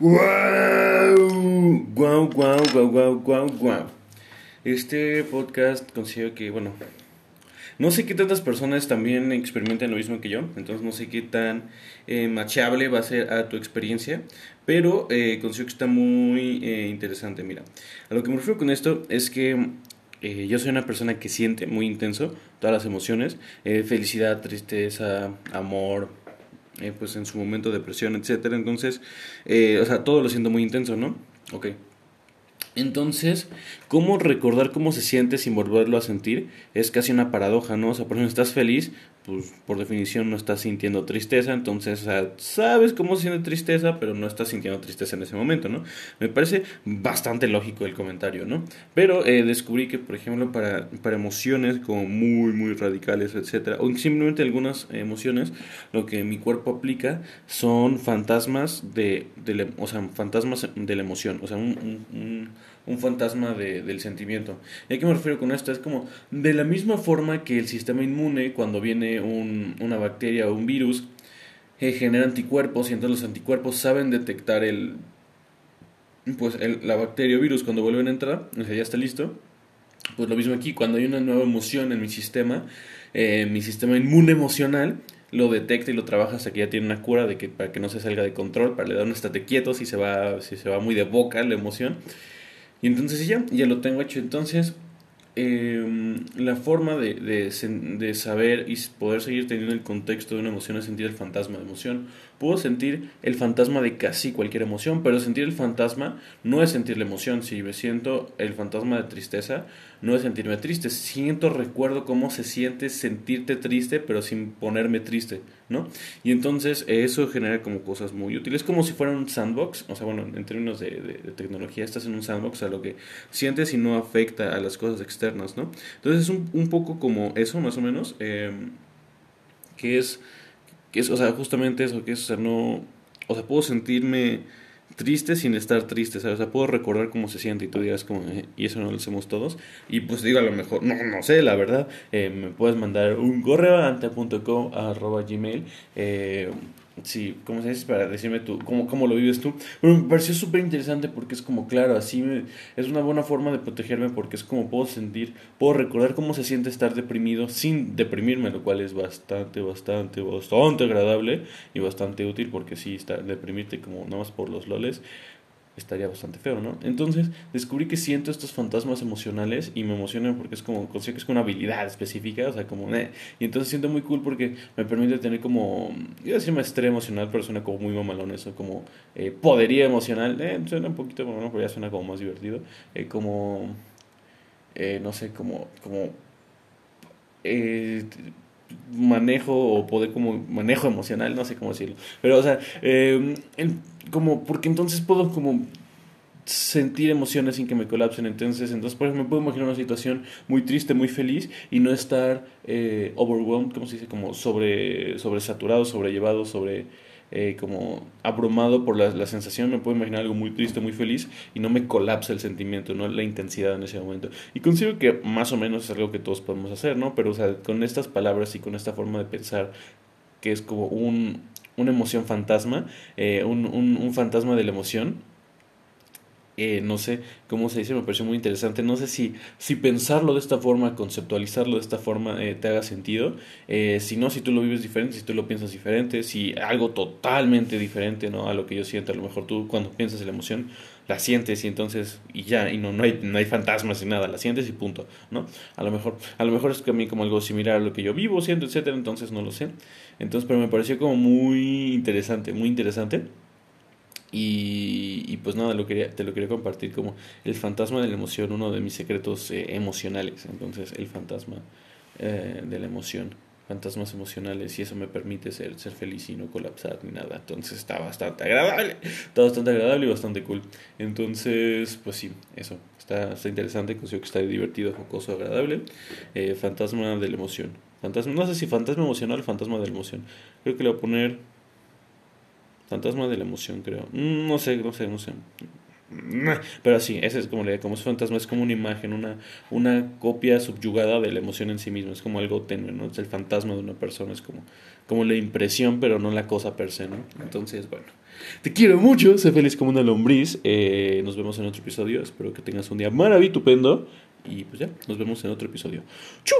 ¡Guau! ¡Guau, guau, guau, guau, guau, guau! Este podcast considero que, bueno, no sé qué tantas personas también experimentan lo mismo que yo, entonces no sé qué tan eh, machable va a ser a tu experiencia, pero eh, considero que está muy eh, interesante. Mira, a lo que me refiero con esto es que eh, yo soy una persona que siente muy intenso todas las emociones, eh, felicidad, tristeza, amor, eh, pues en su momento depresión, etcétera. Entonces, eh, o sea, todo lo siento muy intenso, ¿no? Ok. Entonces, ¿cómo recordar cómo se siente sin volverlo a sentir? Es casi una paradoja, ¿no? O sea, por ejemplo, estás feliz, pues por definición no estás sintiendo tristeza, entonces, sabes cómo se siente tristeza, pero no estás sintiendo tristeza en ese momento, ¿no? Me parece bastante lógico el comentario, ¿no? Pero eh, descubrí que, por ejemplo, para, para emociones como muy, muy radicales, etcétera, o simplemente algunas emociones, lo que mi cuerpo aplica son fantasmas de, o sea, fantasmas de la emoción, o sea, un, un- un- un fantasma de- del sentimiento. ¿Y a qué me refiero con esto? Es como de la misma forma que el sistema inmune, cuando viene un- una bacteria o un virus, eh, genera anticuerpos y entonces los anticuerpos saben detectar el, pues el- la bacteria o virus cuando vuelven a entrar, o sea, ya está listo. Pues lo mismo aquí, cuando hay una nueva emoción en mi sistema, eh, mi sistema inmune emocional lo detecta y lo trabaja hasta que ya tiene una cura de que, para que no se salga de control, para le dar un estate quieto si se va, si se va muy de boca la emoción. Y entonces ya, ya lo tengo hecho. Entonces, eh, la forma de, de, saber y poder seguir teniendo el contexto de una emoción es sentir el fantasma de emoción. Puedo sentir el fantasma de casi cualquier emoción, pero sentir el fantasma no es sentir la emoción. Si me siento el fantasma de tristeza, no es sentirme triste. Siento, recuerdo cómo se siente sentirte triste, pero sin ponerme triste, ¿no? Y entonces eso genera como cosas muy útiles, como si fuera un sandbox. O sea, bueno, en términos de, de- de tecnología, estás en un sandbox a lo que sientes y no afecta a las cosas externas, ¿no? Entonces es un, un poco como eso, más o menos, eh, que es que es, o sea, justamente eso, que es, o sea, no, o sea, puedo sentirme triste sin estar triste, ¿sabes? O sea, puedo recordar cómo se siente y tú digas como, eh, y eso no lo hacemos todos, y pues digo a lo mejor, no, no sé, la verdad, eh, me puedes mandar un correo ante.com arroba gmail, eh, sí, ¿cómo se dice? Para decirme tú, cómo, cómo lo vives tú, pero me pareció súper interesante porque es como, claro, así me, es una buena forma de protegerme porque es como puedo sentir, puedo recordar cómo se siente estar deprimido sin deprimirme, lo cual es bastante, bastante, bastante agradable y bastante útil porque sí, estar, deprimirte como nada más por los loles estaría bastante feo, ¿no? Entonces descubrí que siento estos fantasmas emocionales y me emocionan porque es como, considero que es una habilidad específica, o sea, como, eh, y entonces siento muy cool porque me permite tener como, iba a decir maestría emocional, pero suena como muy mamalón eso, como eh, podería emocional, eh, suena un poquito mamalón, pero ya suena como más divertido, eh, como, eh, no sé, como, como, eh, manejo o poder como manejo emocional, no sé cómo decirlo. Pero, o sea, el- como, porque entonces puedo como sentir emociones sin que me colapsen. Entonces, entonces por ejemplo, me puedo imaginar una situación muy triste, muy feliz y no estar eh, overwhelmed, ¿cómo se dice? Como sobre, sobresaturado, sobrellevado, sobre eh, como abrumado por la, la sensación. Me puedo imaginar algo muy triste, muy feliz y no me colapsa el sentimiento, no la intensidad en ese momento. Y considero que más o menos es algo que todos podemos hacer, ¿no? Pero, o sea, con estas palabras y con esta forma de pensar que es como un, una emoción fantasma, eh, un, un, fantasma de la emoción eh, no sé cómo se dice, me pareció muy interesante. No sé si, si pensarlo de esta forma, conceptualizarlo de esta forma eh, te haga sentido. Eh, si no, si tú lo vives diferente, si tú lo piensas diferente, si algo totalmente diferente ¿no? a lo que yo siento. A lo mejor tú cuando piensas en la emoción la sientes y entonces y ya y no no hay no hay fantasmas ni nada la sientes y punto no a lo mejor a lo mejor es que a mí como algo similar a lo que yo vivo siento etcétera entonces no lo sé. Entonces pero me pareció como muy interesante muy interesante. Y, y pues nada, lo quería, te lo quería compartir como el fantasma de la emoción, uno de mis secretos eh, emocionales. Entonces, el fantasma eh, de la emoción, fantasmas emocionales, y eso me permite ser, ser feliz y no colapsar ni nada. Entonces, está bastante agradable, está bastante agradable y bastante cool. Entonces, pues sí, eso, está, está interesante, considero que está divertido, jocoso, agradable. Eh, fantasma de la emoción. Fantasma, no sé si fantasma emocional o fantasma de la emoción. Creo que le voy a poner Fantasma de la emoción, creo. Mm, No sé, no sé, no sé. Pero sí, ese es como, le- como es fantasma, es como una imagen, una, una copia subyugada de la emoción en sí misma, es como algo tenue, ¿no? Es el fantasma de una persona, es como, como la impresión, pero no la cosa per se, ¿no? Entonces, bueno, Te quiero mucho, sé feliz como una lombriz. Eh, nos vemos en otro episodio. Espero que tengas un día maravitupendo. Y pues ya, nos vemos en otro episodio. ¡Chu!